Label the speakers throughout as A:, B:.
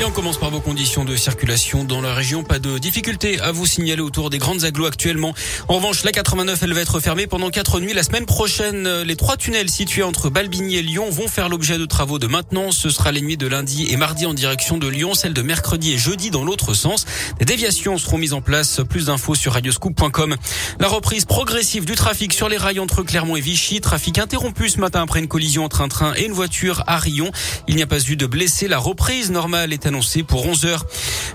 A: Et on commence par vos conditions de circulation dans la région. Pas de difficulté à vous signaler autour des grandes agglos actuellement. En revanche, la 89, elle va être fermée pendant quatre nuits. La semaine prochaine, les trois tunnels situés entre Balbigny et Lyon vont faire l'objet de travaux de maintenance. Ce sera les nuits de lundi et mardi en direction de Lyon, celles de mercredi et jeudi dans l'autre sens. Des déviations seront mises en place. Plus d'infos sur radioscoop.com. La reprise progressive du trafic sur les rails entre Clermont et Vichy. Trafic interrompu ce matin après une collision entre un train et une voiture à Rion. Il n'y a pas eu de blessés. La reprise normale est annoncé pour 11 heures.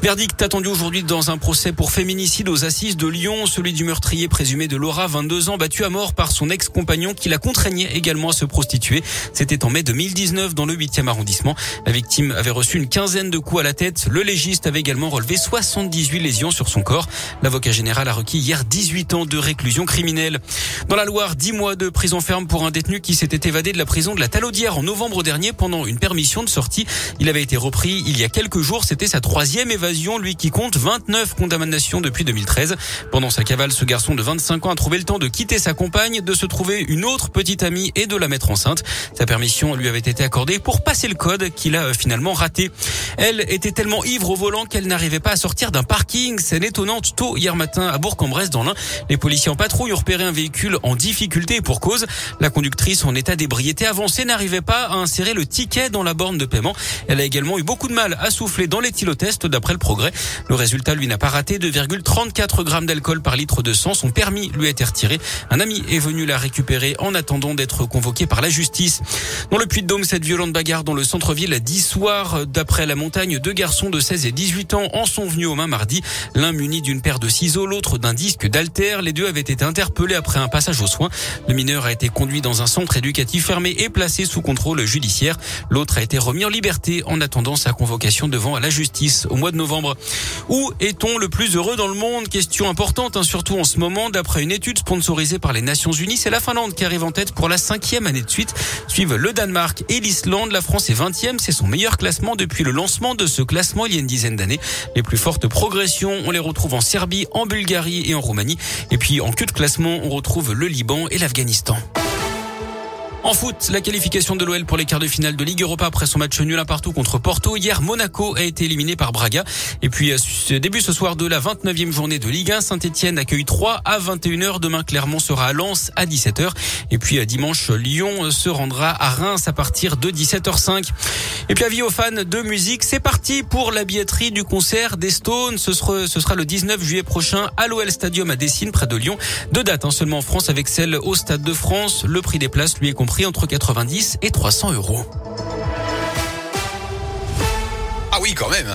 A: Verdict attendu aujourd'hui dans un procès pour féminicide aux assises de Lyon, celui du meurtrier présumé de Laura, 22 ans, battu à mort par son ex-compagnon qui la contraignait également à se prostituer. C'était en mai 2019 dans le 8e arrondissement. La victime avait reçu une quinzaine de coups à la tête. Le légiste avait également relevé 78 lésions sur son corps. L'avocat général a requis hier 18 ans de réclusion criminelle. Dans la Loire, 10 mois de prison ferme pour un détenu qui s'était évadé de la prison de la Talaudière en novembre dernier pendant une permission de sortie. Il avait été repris il y a quelques jours. C'était sa troisième évasion, lui qui compte 29 condamnations depuis 2013. Pendant sa cavale, ce garçon de 25 ans a trouvé le temps de quitter sa compagne, de se trouver une autre petite amie et de la mettre enceinte. Sa permission lui avait été accordée pour passer le code qu'il a finalement raté. Elle était tellement ivre au volant qu'elle n'arrivait pas à sortir d'un parking. Scène étonnante tôt hier matin à Bourg-en-Bresse dans l'Ain. Les policiers en patrouille ont repéré un véhicule en difficulté pour cause. La conductrice en état d'ébriété avancée n'arrivait pas à insérer le ticket dans la borne de paiement. Elle a également eu beaucoup de mal à souffler dans l'éthylotest d'après le progrès. Le résultat, lui, n'a pas raté 2,34 grammes d'alcool par litre de sang. Son permis lui a été retiré. Un ami est venu la récupérer en attendant d'être convoqué par la justice. Dans le Puy-de-Dôme, cette violente bagarre dans le centre-ville d'Issoire. D'après la montagne, deux garçons de 16 et 18 ans en sont venus aux mains mardi. L'un muni d'une paire de ciseaux, l'autre d'un disque d'alter. Les deux avaient été interpellés après un passage aux soins. Le mineur a été conduit dans un centre éducatif fermé et placé sous contrôle judiciaire. L'autre a été remis en liberté en attendant sa convocation devant la justice au mois de novembre. Où est-on le plus heureux dans le monde? Question importante, hein, surtout en ce moment. D'après une étude sponsorisée par les Nations Unies, c'est la Finlande qui arrive en tête pour la cinquième année de suite. Suivent le Danemark et l'Islande. La France est 20e. C'est son meilleur classement depuis le lancement de ce classement il y a une dizaine d'années. Les plus fortes progressions, on les retrouve en Serbie, en Bulgarie et en Roumanie. Et puis en queue de classement, on retrouve le Liban et l'Afghanistan. En foot, la qualification de l'OL pour les quarts de finale de Ligue Europa après son match nul à partout contre Porto. Hier, Monaco a été éliminé par Braga. Et puis, début ce soir de la 29e journée de Ligue 1, Saint-Etienne accueille 3 à 21h. Demain, Clermont sera à Lens à 17h. Et puis, dimanche, Lyon se rendra à Reims à partir de 17h05. Et puis, avis aux fans de musique, c'est parti pour la billetterie du concert des Stones. Ce sera, le 19 juillet prochain à l'OL Stadium à Dessine, près de Lyon. Deux dates hein, seulement en France avec celle au Stade de France. Le prix des places lui est entre 90 et 300 euros.
B: Ah oui, quand même